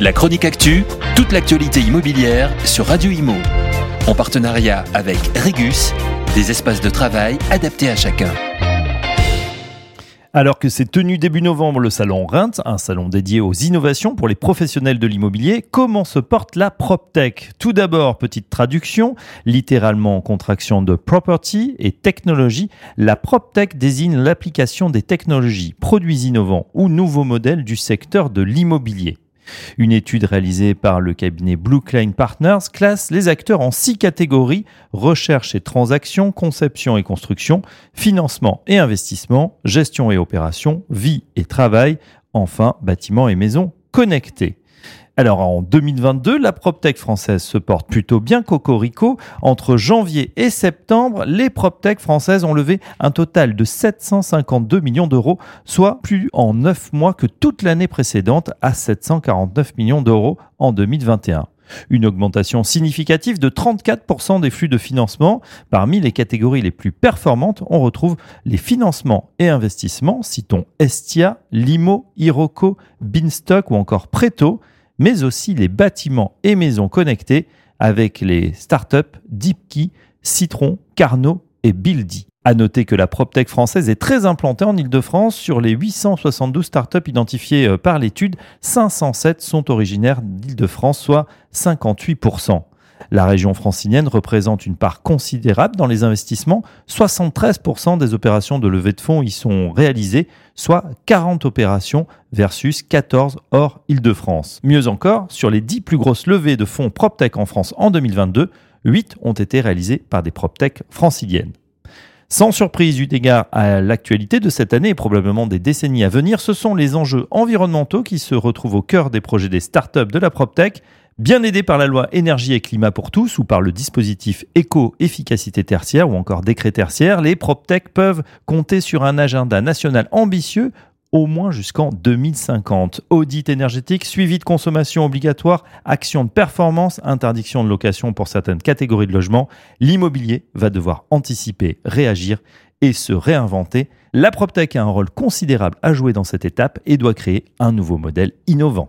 La chronique actu, toute l'actualité immobilière sur Radio Imo. En partenariat avec Regus, des espaces de travail adaptés à chacun. Alors que s'est tenu début novembre le salon Reims, un salon dédié aux innovations pour les professionnels de l'immobilier, comment se porte la PropTech? Tout d'abord, petite traduction, littéralement contraction de property et technologie, la PropTech désigne l'application des technologies, produits innovants ou nouveaux modèles du secteur de l'immobilier. Une étude réalisée par le cabinet Blue Klein Partners classe les acteurs en six catégories recherche et transactions, conception et construction, financement et investissement, gestion et opération, vie et travail, enfin bâtiments et maisons connectés. Alors en 2022, la PropTech française se porte plutôt bien cocorico. Entre janvier et septembre, les PropTech françaises ont levé un total de 752 millions d'euros, soit plus en 9 mois que toute l'année précédente à 749 millions d'euros en 2021. Une augmentation significative de 34% des flux de financement. Parmi les catégories les plus performantes, on retrouve les financements et investissements, citons Estia, Limo, Iroco, Binstock ou encore Preto mais aussi les bâtiments et maisons connectés avec les startups DeepKey, Citron, Carnot et Buildy. À noter que la PropTech française est très implantée en Ile-de-France. Sur les 872 startups identifiées euh, par l'étude, 507 sont originaires d'Île-de-France, soit 58%. La région francilienne représente une part considérable dans les investissements. 73% des opérations de levée de fonds y sont réalisées, soit 40 opérations versus 14 hors Île-de-France. Mieux encore, sur les 10 plus grosses levées de fonds PropTech en France en 2022, 8 ont été réalisées par des PropTech franciliennes. Sans surprise eu égard à l'actualité de cette année et probablement des décennies à venir, ce sont les enjeux environnementaux qui se retrouvent au cœur des projets des startups de la PropTech. Bien aidés par la loi énergie et climat pour tous ou par le dispositif éco-efficacité tertiaire ou encore décret tertiaire, les PropTech peuvent compter sur un agenda national ambitieux au moins jusqu'en 2050. Audit énergétique, suivi de consommation obligatoire, action de performance, interdiction de location pour certaines catégories de logements, l'immobilier va devoir anticiper, réagir et se réinventer. La PropTech a un rôle considérable à jouer dans cette étape et doit créer un nouveau modèle innovant.